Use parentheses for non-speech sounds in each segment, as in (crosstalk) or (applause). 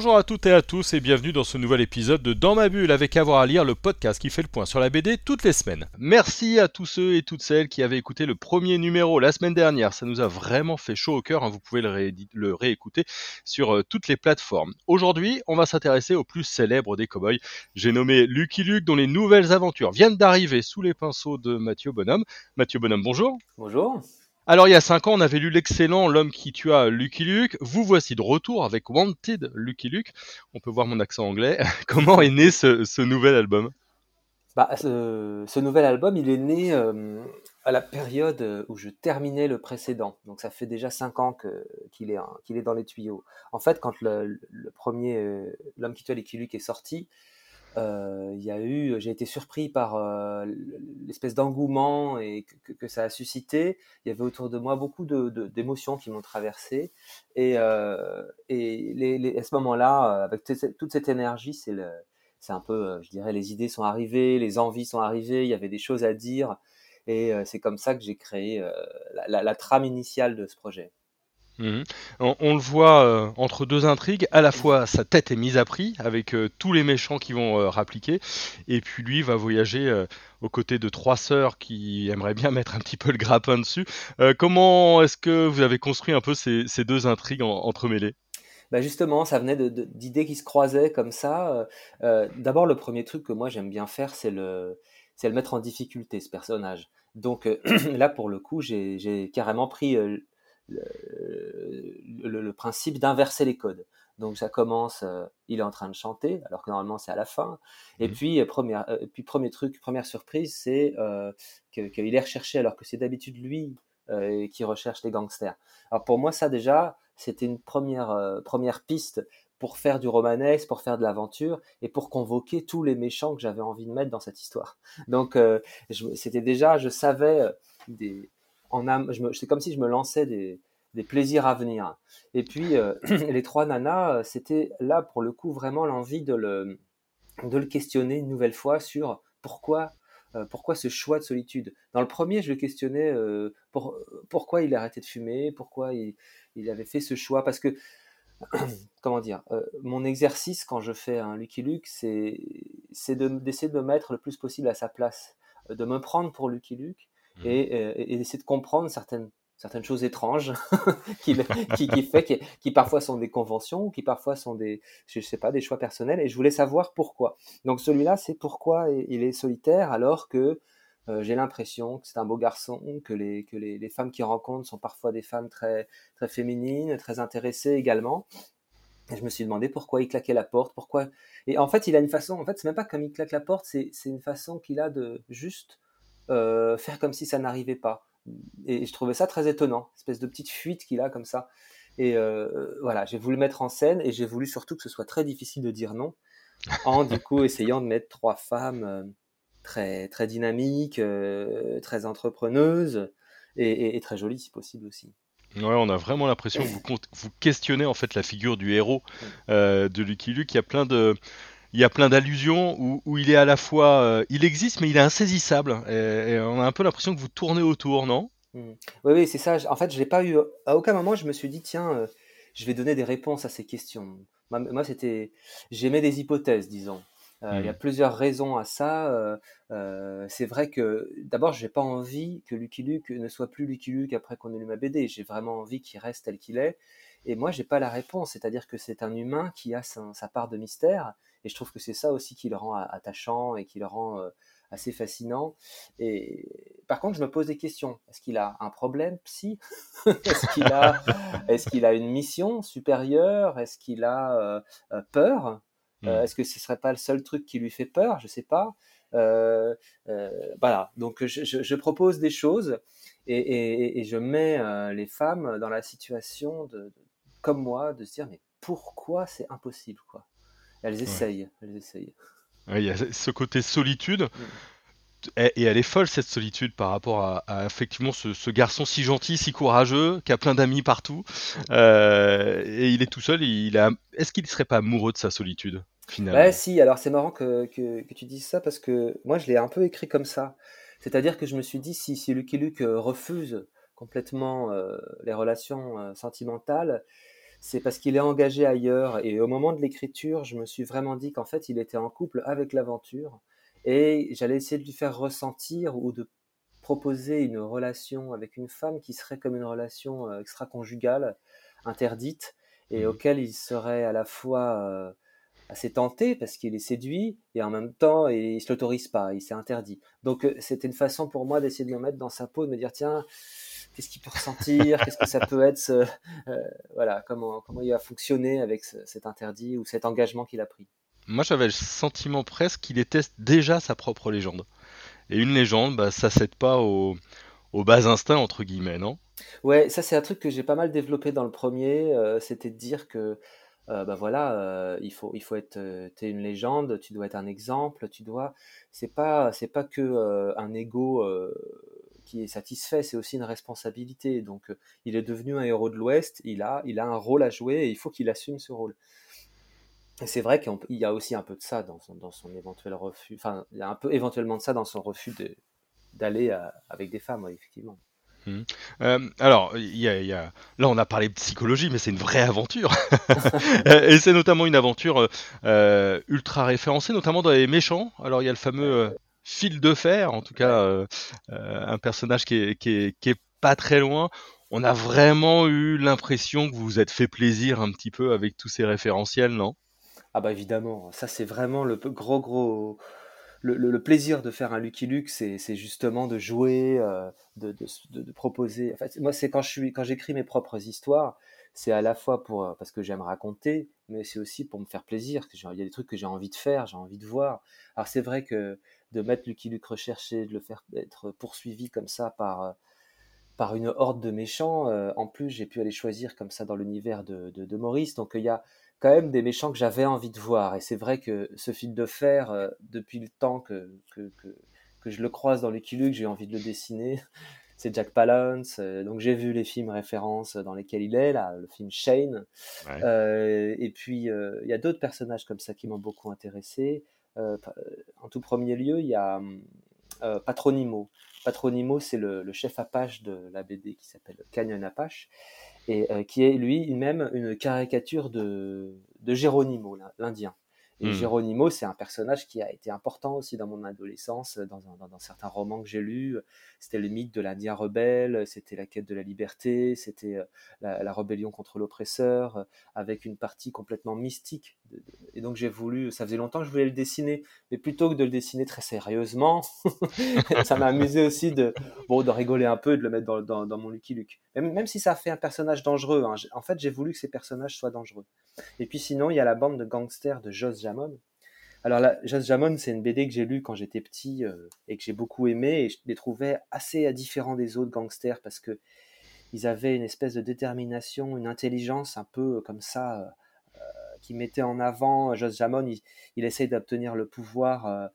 Bonjour à toutes et à tous et bienvenue dans ce nouvel épisode de Dans ma bulle avec avoir à lire le podcast qui fait le point sur la BD toutes les semaines. Merci à tous ceux et toutes celles qui avaient écouté le premier numéro la semaine dernière, ça nous a vraiment fait chaud au cœur, hein. vous pouvez le, réécouter sur euh, toutes les plateformes. Aujourd'hui, on va s'intéresser au plus célèbre des cowboys. J'ai nommé Lucky Luke dont les nouvelles aventures viennent d'arriver sous les pinceaux de Mathieu Bonhomme. Mathieu Bonhomme, bonjour. Bonjour. Alors il y a 5 ans, on avait lu l'excellent L'homme qui tua Lucky Luke. Vous voici de retour avec Wanted Lucky Luke. On peut voir mon accent anglais. (laughs) Comment est né ce, nouvel album? Bah, ce, nouvel album, il est né euh, à la période où je terminais le précédent. Donc ça fait déjà 5 ans qu'il est, dans les tuyaux. En fait, quand le, premier euh, L'homme qui tua Lucky Luke est sorti, il y a eu, j'ai été surpris par euh, l'espèce d'engouement et que, ça a suscité. Il y avait autour de moi beaucoup d'émotions de, qui m'ont traversé. Et, euh, et à ce moment-là, avec toute cette énergie, c'est c'est un peu, je dirais, les idées sont arrivées, les envies sont arrivées, il y avait des choses à dire. Et c'est comme ça que j'ai créé la trame initiale de ce projet. Mhm. On, le voit euh, entre deux intrigues, à la fois sa tête est mise à prix avec euh, tous les méchants qui vont euh, rappliquer, et puis lui va voyager aux côtés de trois sœurs qui aimeraient bien (laughs) mettre un petit peu le grappin dessus. comment est-ce que vous avez construit un peu ces, deux intrigues entremêlées? Bah justement, ça venait d'idées qui se croisaient comme ça. D'abord, le premier truc que moi j'aime bien faire, c'est le, le mettre en difficulté, ce personnage. Donc (clears throat) là, pour le coup, j'ai carrément pris le, principe d'inverser les codes. Donc ça commence, euh, il est en train de chanter, alors que normalement c'est à la fin. Et mmh. puis, euh, première, euh, puis premier truc, première surprise, c'est qu'il est recherché alors que c'est d'habitude lui qui recherche les gangsters. Alors pour moi ça déjà, c'était une première, première piste pour faire du romanesque, pour faire de l'aventure et pour convoquer tous les méchants que j'avais envie de mettre dans cette histoire. Donc c'était déjà, je savais des, c'est comme si je me lançais des, plaisirs à venir. Et puis, euh, (clears throat) les trois nanas, euh, c'était là, pour le coup, vraiment l'envie de le, questionner une nouvelle fois sur pourquoi, euh, pourquoi ce choix de solitude. Dans le premier, je le questionnais pour, pourquoi il a arrêté de fumer, pourquoi il, avait fait ce choix. Parce que, (clears throat) comment dire, mon exercice quand je fais un Lucky Luke, c'est d'essayer de, de me mettre le plus possible à sa place, de me prendre pour Lucky Luke Mmh. Euh, et, d'essayer de comprendre certaines, certaines choses étranges (laughs) qui, qui, fait, qui, qui, parfois sont des conventions, qui parfois sont des, je sais pas, des choix personnels. Et je voulais savoir pourquoi. Donc celui-là, c'est pourquoi il est solitaire alors que euh, j'ai l'impression que c'est un beau garçon, que, les, que les, les, femmes qu'il rencontre sont parfois des femmes très, très féminines, très intéressées également. Et je me suis demandé pourquoi il claquait la porte, pourquoi. Et en fait, il a une façon. En fait, c'est même pas comme il claque la porte, c'est une façon qu'il a de juste euh, faire comme si ça n'arrivait pas. Et je trouvais ça très étonnant, espèce de petite fuite qu'il a comme ça. Et euh, voilà, j'ai voulu mettre en scène et j'ai voulu surtout que ce soit très difficile de dire non, en du coup (laughs) essayant de mettre trois femmes euh, très, très dynamiques, très entrepreneuses et, très jolies si possible aussi. Ouais, on a vraiment l'impression que vous, vous, questionnez en fait la figure du héros de Lucky Luke. Il y a plein de, il y a plein d'allusions où, il est à la fois, euh, il existe, mais il est insaisissable. Et, on a un peu l'impression que vous tournez autour, non? Mmh. Oui, oui, c'est ça. En fait, je n'ai pas eu. À aucun moment, je me suis dit, tiens, euh, je vais donner des réponses à ces questions. Moi, c'était. J'aimais des hypothèses, disons. Euh, il y a mmh. plusieurs raisons à ça. c'est vrai que d'abord, j'ai pas envie que Lucky Luke ne soit plus Lucky Luke après qu'on ait lu ma BD. J'ai vraiment envie qu'il reste tel qu'il est. Et moi, j'ai pas la réponse. C'est-à-dire que c'est un humain qui a sa part de mystère et je trouve que c'est ça aussi qui le rend attachant et qui le rend euh, assez fascinant. Et par contre, je me pose des questions. Est-ce qu'il a un problème? Psy (laughs) Est-ce qu'il a, (laughs) est qu'il a une mission supérieure? Est-ce qu'il a euh, euh, peur? Mmh. Est-ce que ce serait pas le seul truc qui lui fait peur? Je sais pas. voilà. Donc, je, propose des choses et, je mets les femmes dans la situation de, comme moi de se dire mais pourquoi c'est impossible quoi? Elles essayent, elles essayent. il y a ce côté solitude. et elle est folle cette solitude par rapport à, effectivement ce, garçon si gentil, si courageux, qui a plein d'amis partout, euh, et il est tout seul. Il a... Est-ce qu'il ne serait pas amoureux de sa solitude finalement? Ouais, si. Alors c'est marrant que, que, tu dises ça parce que moi je l'ai un peu écrit comme ça. C'est-à-dire que je me suis dit si, si Lucky Luke euh, refuse complètement euh, les relations sentimentales, c'est parce qu'il est engagé ailleurs. Et au moment de l'écriture, je me suis vraiment dit qu'en fait, il était en couple avec l'aventure. Et j'allais essayer de lui faire ressentir ou de proposer une relation avec une femme qui serait comme une relation euh, extra-conjugale, interdite, et mmh auquel il serait à la fois euh, assez tenté parce qu'il est séduit, et en même temps, il ne se l'autorise pas, il s'est interdit. Donc euh, c'était une façon pour moi d'essayer de me mettre dans sa peau, de me dire, tiens, qu'est-ce qu'il peut ressentir, qu'est-ce que ça peut être, voilà, comment, comment il va fonctionner avec cet interdit ou cet engagement qu'il a pris. Moi, j'avais le sentiment presque qu'il était déjà sa propre légende. Et une légende, bah, ça cède pas aux, bas instincts, entre guillemets, non? Ouais, ça c'est un truc que j'ai pas mal développé dans le premier, euh, c'était de dire que euh, bah voilà, euh, il faut il faut être es une légende, tu dois être un exemple, tu dois c'est pas c'est pas que un ego qui est satisfait, c'est aussi une responsabilité. Donc il est devenu un héros de l'Ouest, il a il a un rôle à jouer et il faut qu'il assume ce rôle c'est vrai qu'il y a aussi un peu de ça dans son, dans son éventuel refus. Enfin, il y a un peu éventuellement de ça dans son refus d'aller avec des femmes, effectivement. Mmh. Euh, alors, il y, a, là, on a parlé de psychologie, mais c'est une vraie aventure. (laughs) et c'est notamment une aventure euh, ultra référencée, notamment dans les méchants. Alors, il y a le fameux euh, fil de fer, en tout cas, un personnage qui est, qui, est, qui est pas très loin. On a vraiment eu l'impression que vous vous êtes fait plaisir un petit peu avec tous ces référentiels, non? Ah bah évidemment, ça c'est vraiment le gros gros le, plaisir de faire un Lucky Luke, c'est justement de jouer, euh, de, de, proposer. En fait, moi, c'est quand je suis, quand j'écris mes propres histoires, c'est à la fois pour euh, parce que j'aime raconter, mais c'est aussi pour me faire plaisir. Il y a des trucs que j'ai envie de faire, j'ai envie de voir. Alors c'est vrai que de mettre Lucky Luke recherché, de le faire être poursuivi comme ça par euh, par une horde de méchants. en plus, j'ai pu aller choisir comme ça dans l'univers de, de, Maurice. Donc il y a quand même des méchants que j'avais envie de voir. Et c'est vrai que ce fil de fer, euh, depuis le temps que, que, que, je le croise dans les que j'ai envie de le dessiner. (laughs) C'est Jack Palance. Euh, donc j'ai vu les films références dans lesquels il est, là, le film Shane. Euh, et puis il y a d'autres personnages comme ça qui m'ont beaucoup intéressé. En tout premier lieu, il y a Patronimo. Patronimo, c'est le, le, chef Apache de la BD qui s'appelle Canyon Apache et euh, qui est lui même une caricature de, de Geronimo, l'Indien. Et mmh. Geronimo, c'est un personnage qui a été important aussi dans mon adolescence, dans, dans, certains romans que j'ai lus. C'était le mythe de l'Indien rebelle, c'était la quête de la liberté, c'était euh, la, rébellion contre l'oppresseur, euh, avec une partie complètement mystique. Et donc j'ai voulu, ça faisait longtemps que je voulais le dessiner, mais plutôt que de le dessiner très sérieusement, (laughs) ça m'a amusé aussi de, bon, de rigoler un peu et de le mettre dans, mon Lucky Luke. Même, même, si ça fait un personnage dangereux, hein, en fait j'ai voulu que ces personnages soient dangereux. Et puis sinon, il y a la bande de gangsters de Joss Jamon. Alors, la, Joss Jamon, c'est une BD que j'ai lue quand j'étais petit euh, et que j'ai beaucoup aimé. Et je les trouvais assez différents des autres gangsters parce que ils avaient une espèce de détermination, une intelligence un peu comme ça euh, qui mettait en avant. Joss Jamon, il, il essaye d'obtenir le pouvoir. Euh,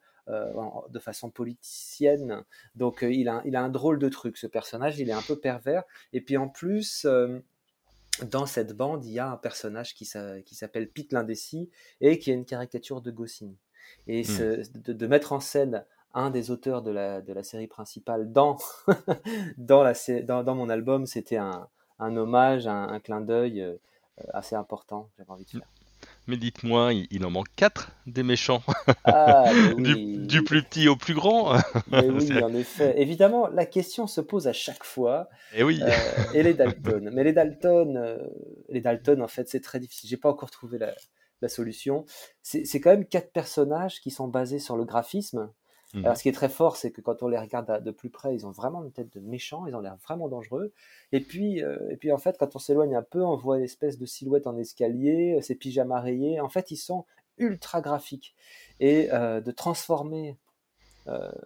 de façon politicienne. Donc il, a, il a un drôle de truc, ce personnage, il est un peu pervers. Et puis en plus, dans cette bande, il y a un personnage qui s'appelle Pete l'Indécis et qui est une caricature de Goscinny. Et hmm. de, mettre en scène un des auteurs de la, de la série principale dans, (laughs) dans, la, dans, dans mon album, c'était un, un, hommage, un, un clin d'œil euh, assez important, j'avais envie de faire. Mais dites-moi, il, en manque quatre des méchants. Ah, (laughs) du, plus petit au plus grand. (laughs) Mais oui, en effet. Évidemment, la question se pose à chaque fois. Et eh oui. Euh, et les Dalton. Mais les Dalton, euh, les Dalton, en fait, c'est très difficile. J'ai pas encore trouvé la, la solution. C'est quand même quatre personnages qui sont basés sur le graphisme. Mhm. Alors, ce qui est très fort, c'est que quand on les regarde de plus près, ils ont vraiment une tête de méchants, ils ont l'air vraiment dangereux. Et puis, euh, et puis, en fait, quand on s'éloigne un peu, on voit une espèce de silhouette en escalier, euh, ces pyjamas rayés. En fait, ils sont ultra graphiques. Et euh, de transformer,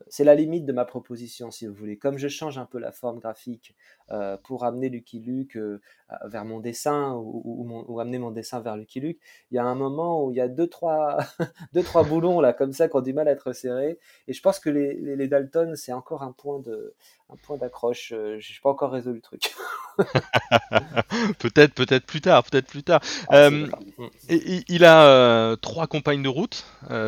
c'est la limite de ma proposition, si vous voulez. Comme je change un peu la forme graphique euh, pour amener Lucky Luke euh, vers mon dessin ou, amener mon dessin vers Lucky Luke, il y a un moment où il y a deux trois, (laughs) deux, trois boulons là comme ça qui ont du mal à être serrés. Et je pense que les, les, Dalton, c'est encore un point de un point d'accroche. Euh, je n'ai pas encore résolu le truc. (laughs) peut-être, peut-être plus tard, peut-être plus tard. Ah, il a trois compagnes de route,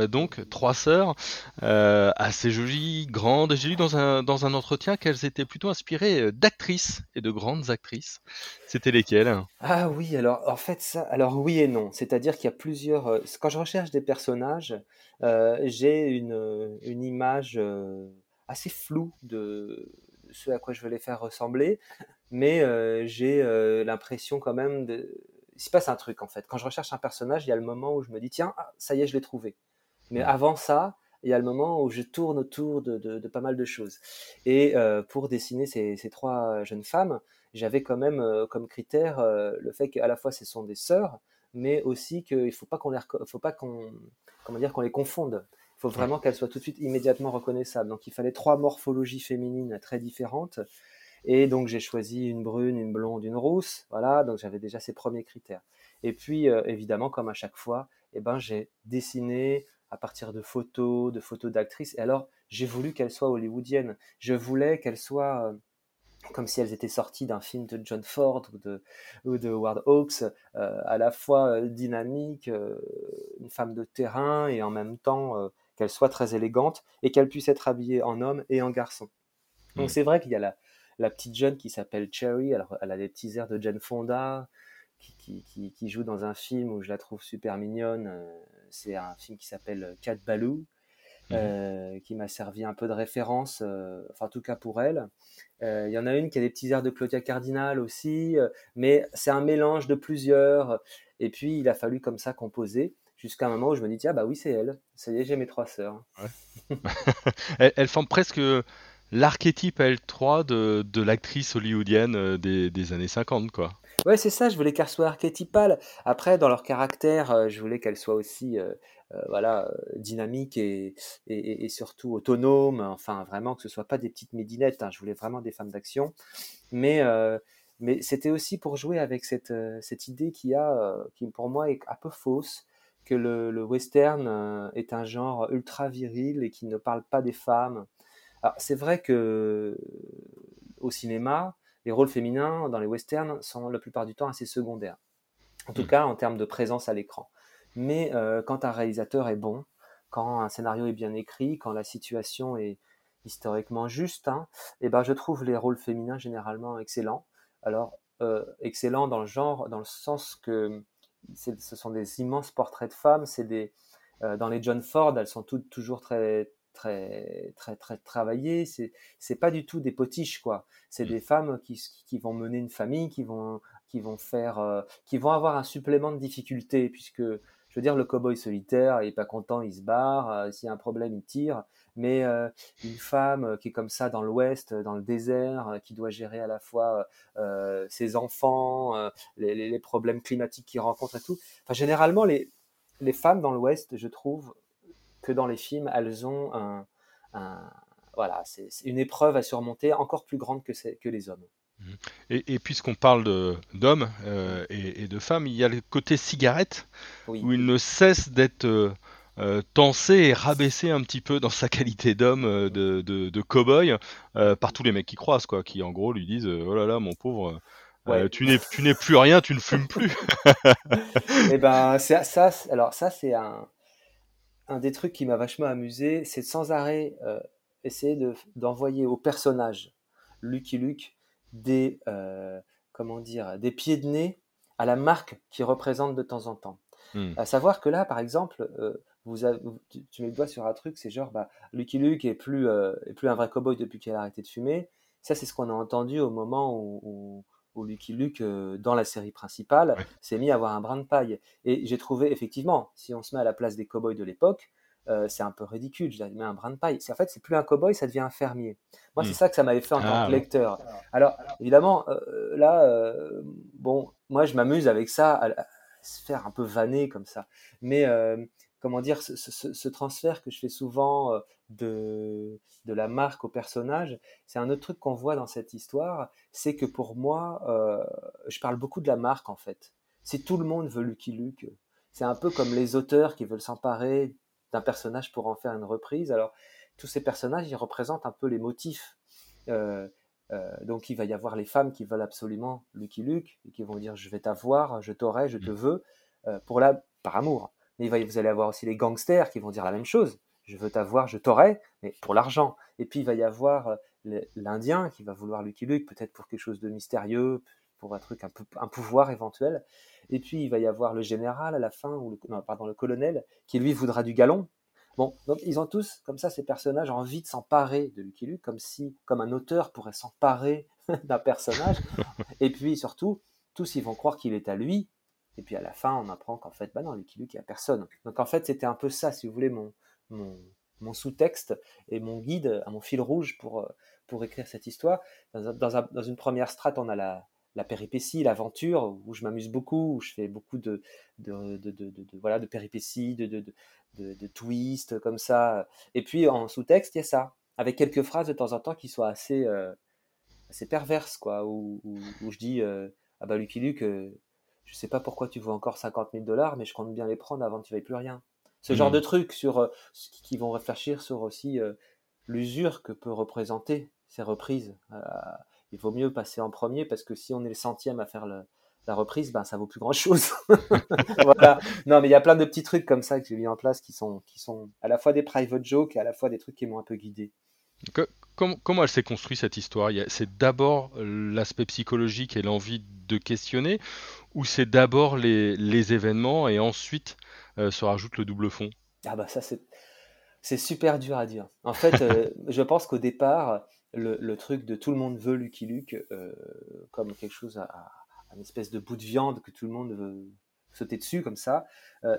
donc trois sœurs, assez jolies, grandes. J'ai lu dans un, dans un entretien qu'elles étaient plutôt inspirées d'actrices et de grandes actrices. C'était lesquelles Ah oui, alors en fait ça, alors oui et non. C'est-à-dire qu'il y a plusieurs. Euh, quand je recherche des personnages, euh, j'ai une, une image euh, assez floue de ce à quoi je veux les faire ressembler, mais j'ai l'impression quand même de. Il se passe un truc en fait. Quand je recherche un personnage, il y a le moment où je me dis tiens, ah, ça y est, je l'ai trouvé. Mais avant ça, il y a le moment où je tourne autour de, pas mal de choses. Et euh, pour dessiner ces, trois jeunes femmes, j'avais quand même euh, comme critère euh, le fait qu'à la fois ce sont des sœurs, mais aussi qu'il ne faut pas qu'on les, comment dire, les confonde. Il faut vraiment qu'elles soient tout de suite immédiatement reconnaissables. Donc il fallait trois morphologies féminines très différentes. Et donc j'ai choisi une brune, une blonde, une rousse. Voilà, donc j'avais déjà ces premiers critères. Et puis évidemment, comme à chaque fois, eh ben, j'ai dessiné à partir de photos, de photos d'actrices. Et alors, j'ai voulu qu'elles soient hollywoodiennes. Je voulais qu'elles soient euh, comme si elles étaient sorties d'un film de John Ford ou de, ou de Howard Hawks, euh, à la fois euh, dynamique, une femme de terrain, et en même temps qu'elle soit très élégante, et qu'elle puisse être habillée en homme et en garçon. Donc mm. c'est vrai qu'il y a la, la, petite jeune qui s'appelle Cherry, alors elle a des petits airs de Jane Fonda, qui, qui, qui, joue dans un film où je la trouve super mignonne, c'est un film qui s'appelle Cat Baloo, mhm. euh, qui m'a servi un peu de référence, euh, enfin en tout cas pour elle. Euh, il y en a une qui a des petits airs de Claudia Cardinal aussi, mais c'est un mélange de plusieurs. Et puis il a fallu comme ça composer jusqu'à un moment où je me dis tiens bah oui c'est elle, ça y est j'ai mes trois sœurs. (laughs) elle, forme presque l'archétype L3 de, de l'actrice hollywoodienne des, des, années 50 quoi. Ouais, c'est ça, je voulais qu'elles soient archétypales. Après, dans leur caractère, euh, je voulais qu'elles soient aussi euh, euh, voilà, dynamiques et, et, surtout autonomes. Enfin, vraiment, que ce ne soit pas des petites médinettes. Hein. Je voulais vraiment des femmes d'action. Mais, mais c'était aussi pour jouer avec cette, cette idée qui, a, qui, pour moi, est un peu fausse que le, le western est un genre ultra viril et qui ne parle pas des femmes. c'est vrai que au cinéma, les rôles féminins dans les westerns sont la plupart du temps assez secondaires. En tout mm. cas, en termes de présence à l'écran. Mais euh, quand un réalisateur est bon, quand un scénario est bien écrit, quand la situation est historiquement juste, hein, et eh ben je trouve les rôles féminins généralement excellents. Alors, euh, excellents dans le genre, dans le sens que ce sont des immenses portraits de femmes. C'est des, euh, dans les John Ford, elles sont toutes toujours très très très très travaillées. C'est c'est pas du tout des potiches quoi. C'est mmh. des femmes qui, qui vont mener une famille, qui vont qui vont faire, euh, qui vont avoir un supplément de difficulté puisque je veux dire le cowboy solitaire il est pas content, il se barre. Euh, s'il y a un problème, il tire. Mais euh, une femme qui est comme ça dans l'Ouest, dans le désert, qui doit gérer à la fois ses enfants, les, les, problèmes climatiques qu'il rencontre et tout. Enfin, généralement, les, les femmes dans l'Ouest, je trouve, que dans les films, elles ont un, voilà, c'est une épreuve à surmonter encore plus grande que, que les hommes. Et, puisqu'on parle d'hommes euh, et, de femmes, il y a le côté cigarette, où il ne cesse d'être euh, euh, tensé et rabaissé un petit peu dans sa qualité d'homme, de, de, cow-boy, par tous les mecs qui croisent, quoi, qui en gros lui disent Oh là là, mon pauvre, tu n'es plus rien, tu ne fumes plus. et (laughs) eh ben, ça, alors ça, c'est un un des trucs qui m'a vachement amusé, c'est sans arrêt euh, essayer d'envoyer au personnage Lucky Luke des euh, comment dire des pieds de nez à la marque qu'il représente de temps en temps. Hmm. À savoir que là, par exemple, euh, vous tu, mets le doigt sur un truc, c'est genre bah, Lucky Luke est plus est plus un vrai cowboy depuis qu'il a arrêté de fumer. Ça, c'est ce qu'on a entendu au moment où, où Lucky Luke, euh, dans la série principale, s'est mis à avoir un brin de paille. Et j'ai trouvé, effectivement, si on se met à la place des cowboys de l'époque, euh, c'est un peu ridicule. Je mais un brin de paille. En fait, c'est plus un cowboy, ça devient un fermier. Moi, c'est hmm. ça que ça m'avait fait en tant ah, que lecteur. Alors, évidemment, euh, là, bon, moi, je m'amuse avec ça, à, se faire un peu vanner comme ça. Mais comment dire, ce, transfert que je fais souvent de, de la marque au personnage, c'est un autre truc qu'on voit dans cette histoire, c'est que pour moi, je parle beaucoup de la marque en fait. Si tout le monde veut Lucky Luke, c'est un peu comme les auteurs qui veulent s'emparer d'un personnage pour en faire une reprise. Alors, tous ces personnages, ils représentent un peu les motifs. Euh, euh, donc, il va y avoir les femmes qui veulent absolument Lucky Luke et qui vont dire Je vais t'avoir, je t'aurai, je te mm. veux, euh, pour la, par amour. Mais il va, vous allez avoir aussi les gangsters qui vont dire la même chose Je veux t'avoir, je t'aurai, mais pour l'argent. Et puis, il va y avoir l'Indien qui va vouloir Lucky Luke, peut-être pour quelque chose de mystérieux, pour un truc, un, pouvoir éventuel. Et puis il va y avoir le général à la fin, ou le, pardon, le colonel, qui lui voudra du galon. Bon, donc ils ont tous, comme ça, ces personnages, envie de s'emparer de Lucky Luke, comme si, comme un auteur pourrait s'emparer (laughs) d'un personnage. Et puis surtout, tous ils vont croire qu'il est à lui. Et puis à la fin, on apprend qu'en fait, bah non, Lucky Luke, il n'y a personne. Donc en fait, c'était un peu ça, si vous voulez, mon, mon, sous-texte et mon guide, à mon fil rouge pour, pour écrire cette histoire. Dans, une première strate, on a la, la péripétie, l'aventure, où je m'amuse beaucoup, où je fais beaucoup de, de, de, de, voilà, de péripéties, de, twists comme ça. Et puis en sous-texte, il y a ça, avec quelques phrases de temps en temps qui soient assez, euh, assez perverses, quoi, où, où, je dis euh, Ah bah Lucky Luke, euh, je sais pas pourquoi tu veux encore 50 000 dollars, mais je compte bien les prendre avant que tu veuilles plus rien. Ce genre mmh. de trucs sur, qui vont réfléchir sur aussi l'usure que peut représenter ces reprises il vaut mieux passer en premier parce que si on est le centième à faire la reprise, ben ça vaut plus grand chose. (laughs) voilà. Non, mais il y a plein de petits trucs comme ça que j'ai mis en place qui sont, qui sont à la fois des private jokes et à la fois des trucs qui m'ont un peu guidé. Comment, elle s'est construite cette histoire? C'est d'abord l'aspect psychologique et l'envie de questionner, ou c'est d'abord les, événements et ensuite euh, se rajoute le double fond? Ah bah ça c'est super dur à dire. En fait, euh, (laughs) je pense qu'au départ, le, truc de tout le monde veut Lucky Luke euh, comme quelque chose à, une espèce de bout de viande que tout le monde veut sauter dessus comme ça.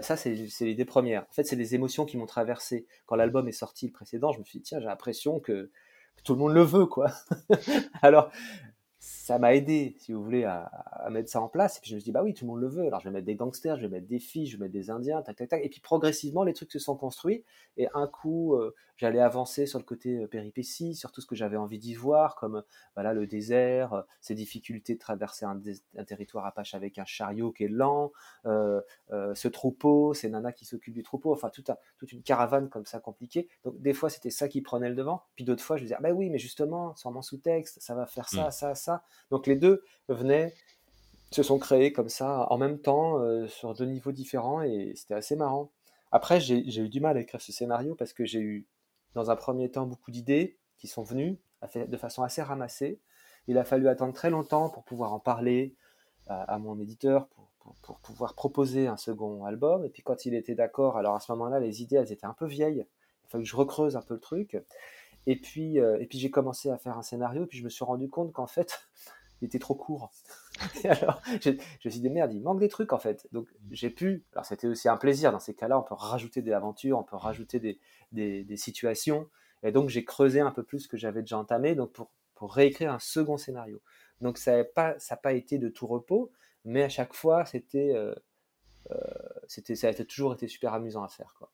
Ça, c'est l'idée première. En fait, c'est les émotions qui m'ont traversé. Quand l'album est sorti, le précédent, je me suis dit, tiens, j'ai l'impression que, tout le monde le veut, quoi. (laughs) Alors, ça m'a aidé, si vous voulez, à, mettre ça en place. Et puis je me suis dit, bah oui, tout le monde le veut. Alors je vais mettre des gangsters, je vais mettre des filles, je vais mettre des Indiens, tac, tac, tac. Et puis progressivement, les trucs se sont construits. Et un coup, euh, j'allais avancer sur le côté euh, péripétie, sur tout ce que j'avais envie d'y voir, comme voilà le désert, euh, ces difficultés de traverser un, territoire apache avec un chariot qui est lent, ce troupeau, ces nanas qui s'occupent du troupeau, enfin toute, toute une caravane comme ça compliquée. Donc des fois, c'était ça qui prenait le devant. Puis d'autres fois, je me disais, ah, bah oui, mais justement, sur mon sous-texte, ça va faire ça, mmh. ça, ça. Donc les deux venaient, se sont créés comme ça en même temps euh, sur deux niveaux différents et c'était assez marrant. Après, j'ai eu du mal à écrire ce scénario parce que j'ai eu, dans un premier temps, beaucoup d'idées qui sont venues de façon assez ramassée. Il a fallu attendre très longtemps pour pouvoir en parler à, mon éditeur, pour, pour, pouvoir proposer un second album. Et puis quand il était d'accord, alors à ce moment-là, les idées, elles étaient un peu vieilles. Il fallait que je recreuse un peu le truc. Et puis, euh, puis j'ai commencé à faire un scénario, et puis je me suis rendu compte qu'en fait, (laughs) il était trop court. (laughs) et alors, je, me suis dit, merde, il manque des trucs en fait. Donc, j'ai pu, alors c'était aussi un plaisir, dans ces cas-là, on peut rajouter des aventures, on peut rajouter des, des, situations. Et donc, j'ai creusé un peu plus ce que j'avais déjà entamé, donc pour, pour réécrire un second scénario. Donc, ça n'a pas, pas été de tout repos, mais à chaque fois, c'était, euh, euh, c'était, ça a toujours été super amusant à faire. Quoi.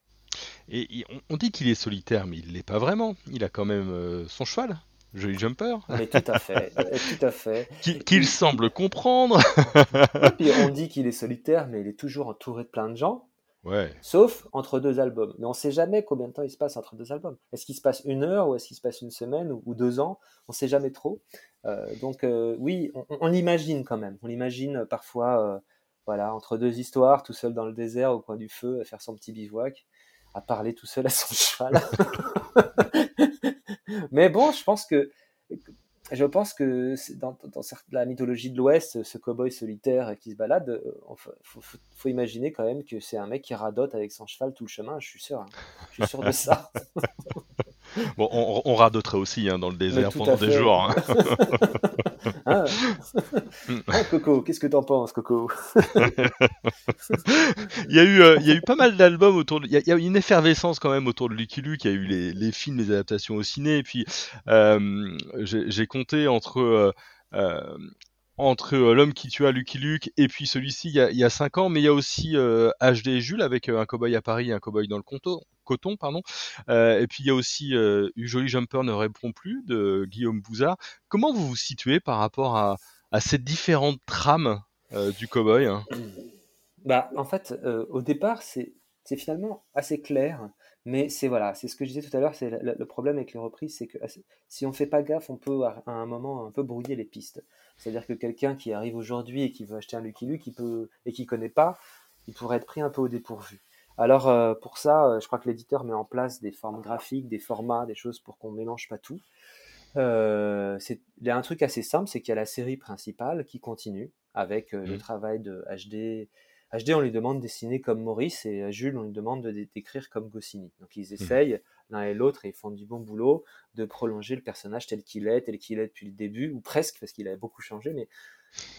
Et, on, dit qu'il est solitaire, mais il l'est pas vraiment. Il a quand même euh, son cheval, Joli Jumper. Mais tout à fait, (laughs) tout à fait. Qu'il semble comprendre. (laughs) Et puis on (laughs) dit qu'il est solitaire, mais il est toujours entouré de plein de gens. Ouais. Sauf entre deux albums. Mais on ne sait jamais combien de temps il se passe entre deux albums. Est-ce qu'il se passe une heure ou est-ce qu'il se passe une semaine ou, deux ans? On ne sait jamais trop. Euh, donc euh, oui, on, l'imagine quand même. On l'imagine parfois, voilà, entre deux histoires, tout seul dans le désert, au coin du feu, à faire son petit bivouac à parler tout seul à son (laughs) cheval. (laughs) Mais bon, je pense que je pense que dans, dans, la mythologie de l'Ouest, ce cowboy solitaire qui se balade, il euh, faut, faut, imaginer quand même que c'est un mec qui radote avec son cheval tout le chemin. Je suis sûr, hein. je suis sûr de ça. (laughs) Bon, on, on radoterait aussi hein, dans le désert pendant des jours. Hein. Ah. ah. Coco, qu'est-ce que t'en penses, Coco (laughs) il, y a eu, euh, il y a eu pas mal d'albums autour. De... Il, y a, eu une effervescence quand même autour de Lucky Luke. Il y a eu les, films, les adaptations au ciné. Et puis, euh, j'ai compté entre. Euh, entre l'homme qui tua Lucky Luke et puis celui-ci il y a, il y a 5 ans, mais il y a aussi HD et Jules avec un cowboy à Paris et un cowboy dans le coton, pardon. et puis il y a aussi Joli Jumper ne répond plus de Guillaume Bouzard. Comment vous vous situez par rapport à, à ces différentes trames du cowboy hein? Bah, en fait, au départ, c'est finalement assez clair. Mais c'est voilà, c'est ce que je disais tout à l'heure, c'est le, problème avec les reprises, c'est que si on fait pas gaffe, on peut à, un moment un peu brouiller les pistes. C'est-à-dire que quelqu'un qui arrive aujourd'hui et qui veut acheter un Lucky Luke, qui peut et qui connaît pas, il pourrait être pris un peu au dépourvu. Alors euh, pour ça, euh, je crois que l'éditeur met en place des formes graphiques, des formats, des choses pour qu'on mélange pas tout. Euh, il y a un truc assez simple, c'est qu'il y a la série principale qui continue avec le mmh. travail de HD HD, on lui demande de dessiner comme Maurice et à Jules, on lui demande de d'écrire comme Goscinny. Donc ils mmh. essayent l'un et l'autre et ils font du bon boulot de prolonger le personnage tel qu'il est, tel qu'il est depuis le début, ou presque, parce qu'il a beaucoup changé, mais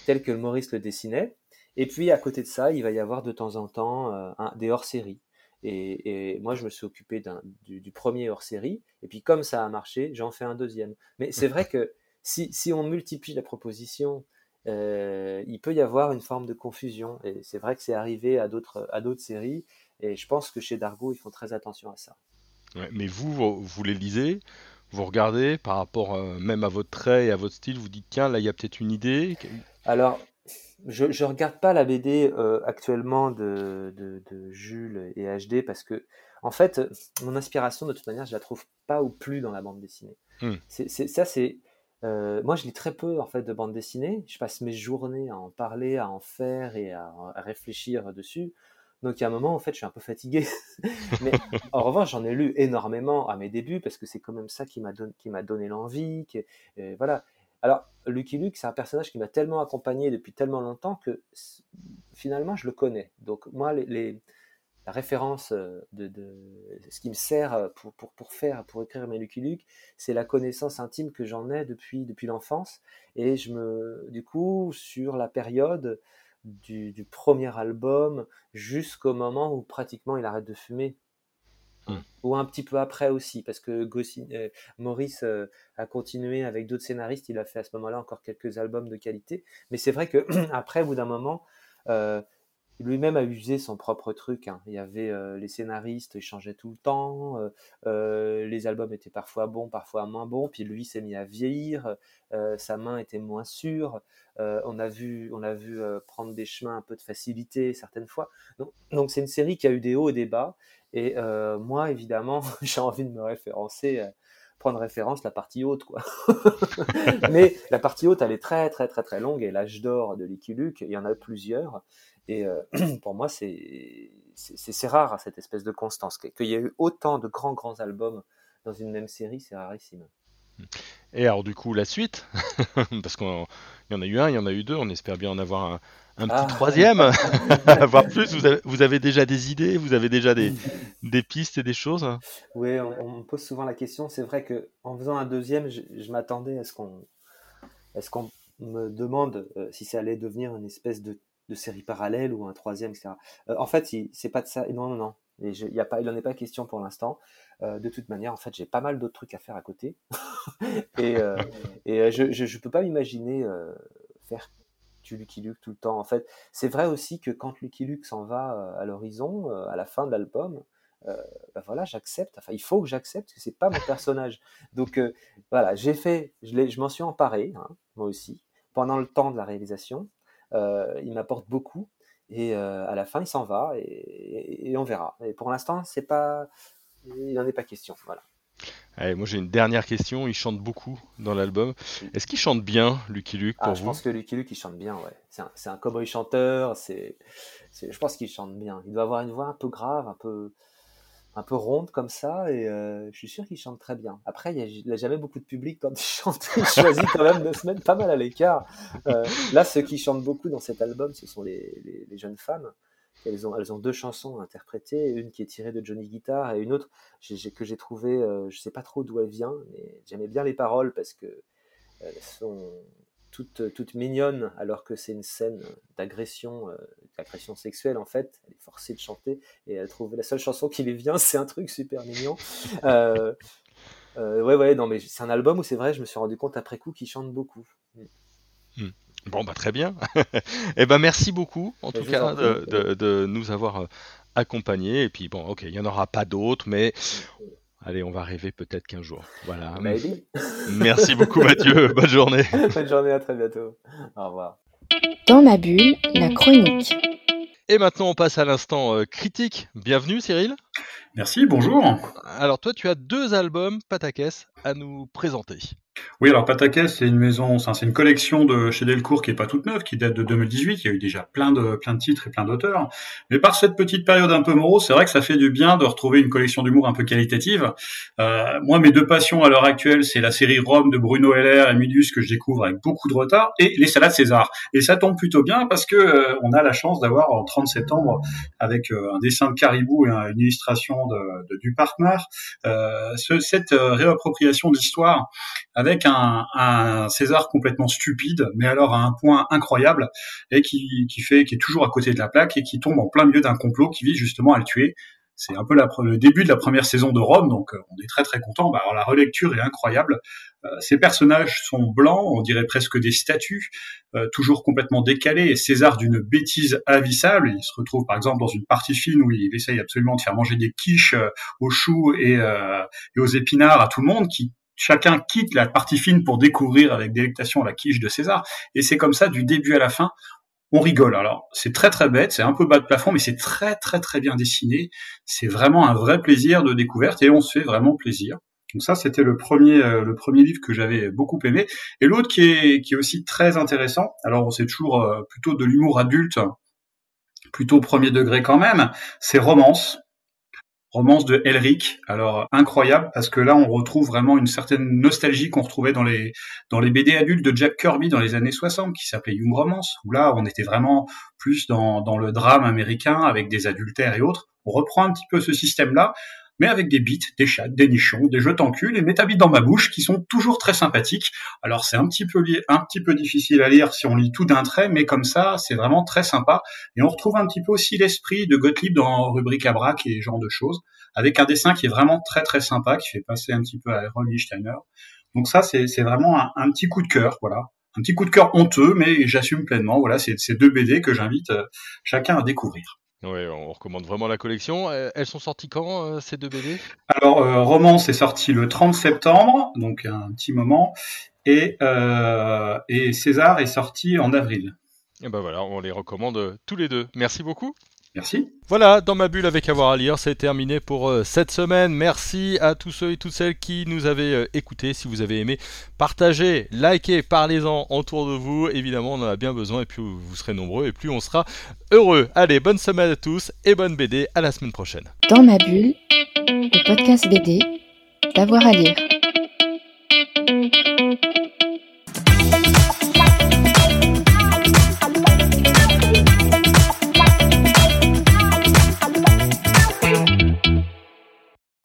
tel que Maurice le dessinait. Et puis à côté de ça, il va y avoir de temps en temps euh, des hors-séries. Et, moi, je me suis occupé du, du, premier hors-série. Et puis comme ça a marché, j'en fais un deuxième. Mais c'est vrai (laughs) que si, si on multiplie la proposition euh, il peut y avoir une forme de confusion. Et c'est vrai que c'est arrivé à d'autres, à d'autres séries. Et je pense que chez Dargo, ils font très attention à ça. mais vous, vous, les lisez, vous regardez par rapport euh, même à votre trait et à votre style, vous dites tiens, là, il y a peut-être une idée. Alors, je ne regarde pas la BD euh, actuellement de, de, Jules et HD parce que, en fait, mon inspiration, de toute manière, je la trouve pas ou plus dans la bande dessinée. Hmm. C'est, ça, c'est euh, moi, je lis très peu en fait de bande dessinée. Je passe mes journées à en parler, à en faire et à, réfléchir dessus. Donc, il y a un moment, en fait, je suis un peu fatigué. (laughs) Mais en revanche, j'en ai lu énormément à mes débuts parce que c'est quand même ça qui m'a donné, qui m'a donné l'envie. voilà. Alors, Lucky Luke, c'est un personnage qui m'a tellement accompagné depuis tellement longtemps que finalement, je le connais. Donc, moi, les la référence euh, de, ce qui me sert euh, pour, pour, pour, faire, pour écrire mes Lucky Luke, c'est la connaissance intime que j'en ai depuis, depuis l'enfance. Et je me, du coup, sur la période du, premier album jusqu'au moment où pratiquement il arrête de fumer. Ou un petit peu après aussi, parce que euh, Maurice a continué avec d'autres scénaristes, il a fait à ce moment-là encore quelques albums de qualité. Mais c'est vrai que (clears throat) après, au bout d'un moment, lui-même a usé son propre truc. Hein. Il y avait euh, les scénaristes, ils changeaient tout le temps. Euh, euh, les albums étaient parfois bons, parfois moins bons. Puis lui s'est mis à vieillir. sa main était moins sûre. on a vu, on a vu prendre des chemins un peu de facilité certaines fois. Donc, c'est une série qui a eu des hauts et des bas. Et moi, évidemment, (laughs) j'ai envie de me référencer prendre référence la partie haute quoi. (laughs) Mais la partie haute elle est très très très très longue et l'âge d'or de Luke, il y en a plusieurs et euh, (clears throat) pour moi, c'est rare cette espèce de constance. Qu'il y ait eu autant de grands, grands albums dans une même série, c'est rarissime. Et alors, du coup, la suite? (laughs) Parce qu'il y en a eu un, il y en a eu deux, on espère bien en avoir un, petit ah. troisième, avoir (laughs) plus. Vous avez, déjà des idées, vous avez déjà des, (laughs) des pistes et des choses Oui, on, me pose souvent la question. C'est vrai qu'en faisant un deuxième, je, m'attendais à ce qu'on qu'on me demande euh, si ça allait devenir une espèce de de série parallèle ou un troisième, etc. Euh, en fait, c'est pas de ça. Non, non, non. Et je, y a pas, il n'en est pas question pour l'instant. Euh, de toute manière, en fait, j'ai pas mal d'autres trucs à faire à côté. (laughs) et, euh, et je, je, peux pas m'imaginer faire Lucky Luke tout le temps. En fait, c'est vrai aussi que quand Lucky Luke s'en va à l'horizon, à la fin de l'album, bah voilà, j'accepte. Enfin, il faut que j'accepte que c'est pas mon personnage. Donc voilà, j'ai fait, je, je m'en suis emparé, hein, moi aussi, pendant le temps de la réalisation. Euh, il m'apporte beaucoup. Et euh, à la fin, il s'en va et, on verra. Et pour l'instant, c'est pas, il n'en est pas question. Voilà. Allez, moi j'ai une dernière question. Il chante beaucoup dans l'album. Est-ce qu'il chante bien, Lucky Luke, pour ah, Je pense que Lucky Luke, il chante bien, ouais. C'est un, un cowboy chanteur. C'est, je pense qu'il chante bien. Il doit avoir une voix un peu grave, un peu, un peu ronde comme ça, et euh, je suis sûr qu'il chante très bien. Après, il n'a jamais beaucoup de public quand il chante, il choisit quand même de se mettre pas mal à l'écart. Euh, là, ceux qui chantent beaucoup dans cet album, ce sont les, les, jeunes femmes. Elles ont, elles ont deux chansons interprétées, une qui est tirée de Johnny Guitar et une autre que j'ai trouvée, euh, je sais pas trop d'où elle vient, mais j'aimais bien les paroles parce que elles sont, toute, toute mignonne, alors que c'est une scène d'agression, euh, d'agression sexuelle en fait. Elle est forcée de chanter et elle trouve la seule chanson qui lui vient, (laughs) c'est un truc super mignon. Euh, euh, ouais, ouais, non, mais c'est un album où c'est vrai, je me suis rendu compte après coup qu'il chante beaucoup. Hmm. Bon, bah très bien. (laughs) eh ben merci beaucoup, en Mais tout cas, en de, de- de nous avoir euh, accompagnés. Et puis bon, ok, il n'y en aura pas d'autres, mais allez, on va rêver peut-être qu'un jour. Voilà. Maybe. Merci beaucoup Mathieu, (laughs) bonne journée. (laughs) Bonne journée, à très bientôt. Au revoir. Dans ma bulle, la chronique. Et maintenant, on passe à l'instant euh, critique. Bienvenue Cyril. Merci, bonjour. Alors toi, tu as deux albums Patakès à nous présenter. Oui, alors Pataquès, c'est une maison, c'est une collection de chez Delcourt qui est pas toute neuve, qui date de 2018. Il y a eu déjà plein de, plein de titres et plein d'auteurs. Mais par cette petite période un peu morose, c'est vrai que ça fait du bien de retrouver une collection d'humour un peu qualitative. Euh, moi, mes deux passions à l'heure actuelle, c'est la série Rome de Bruno Heller et Milius que je découvre avec beaucoup de retard et les salades César. Et ça tombe plutôt bien parce que euh, on a la chance d'avoir en 30 septembre avec euh, un dessin de caribou et un- une illustration de, de du Parkmar, euh, ce- cette réappropriation d'histoire avec un, un César complètement stupide, mais alors à un point incroyable, et qui, fait, qui est toujours à côté de la plaque et qui tombe en plein milieu d'un complot qui vise justement à le tuer. C'est un peu le début de la première saison de Rome, donc euh, on est très très content. Bah, alors la relecture est incroyable. Euh, ces personnages sont blancs, on dirait presque des statues, euh, toujours complètement décalés. Et César d'une bêtise avissable. Il se retrouve par exemple dans une partie fine où il essaye absolument de faire manger des quiches aux choux et aux épinards à tout le monde, qui chacun quitte la partie fine pour découvrir avec délectation la quiche de César. Et c'est comme ça du début à la fin. On rigole. Alors, c'est très très bête, c'est un peu bas de plafond, mais c'est très très très bien dessiné. C'est vraiment un vrai plaisir de découverte et on se fait vraiment plaisir. Donc ça, c'était le premier euh, le premier livre que j'avais beaucoup aimé. Et l'autre qui est qui est aussi très intéressant. Alors, c'est toujours euh, plutôt de l'humour adulte, plutôt premier degré quand même. C'est Romance romance de Elric. Alors incroyable parce que là on retrouve vraiment une certaine nostalgie qu'on retrouvait dans les dans les BD adultes de Jack Kirby dans les années 60 qui s'appelait Young Romance où là on était vraiment plus dans dans le drame américain avec des adultères et autres. On reprend un petit peu ce système là mais avec des bites, des chats, des nichons, des jeux cul et métabites dans ma bouche qui sont toujours très sympathiques. Alors c'est un petit peu un petit peu difficile à lire si on lit tout d'un trait, mais comme ça c'est vraiment très sympa. Et on retrouve un petit peu aussi l'esprit de Gottlieb dans Rubrique à braque et ce genre de choses, avec un dessin qui est vraiment très très sympa, qui fait passer un petit peu à Ron Lichtsteiner. Donc ça c'est vraiment un, un petit coup de cœur, voilà. Un petit coup de cœur honteux, mais j'assume pleinement. Voilà, c'est ces deux BD que j'invite euh, chacun à découvrir. Ouais, on recommande vraiment la collection. Euh, Elles sont sorties quand euh, ces deux BD Alors, euh, Romance est sorti le 30 septembre, donc un petit moment, et, euh, et César est sorti en avril. Et ben voilà, on les recommande tous les deux. Merci beaucoup. Merci. Voilà, dans ma bulle avec avoir à lire, c'est terminé pour euh, cette semaine. Merci à tous ceux et toutes celles qui nous avaient euh, écoutés. Si vous avez aimé, partagez, likez, parlez-en autour de vous. Évidemment, on en a bien besoin et plus vous serez nombreux et plus on sera heureux. Allez, bonne semaine à tous et bonne BD. À la semaine prochaine. Dans ma bulle, le podcast BD, d'avoir à lire.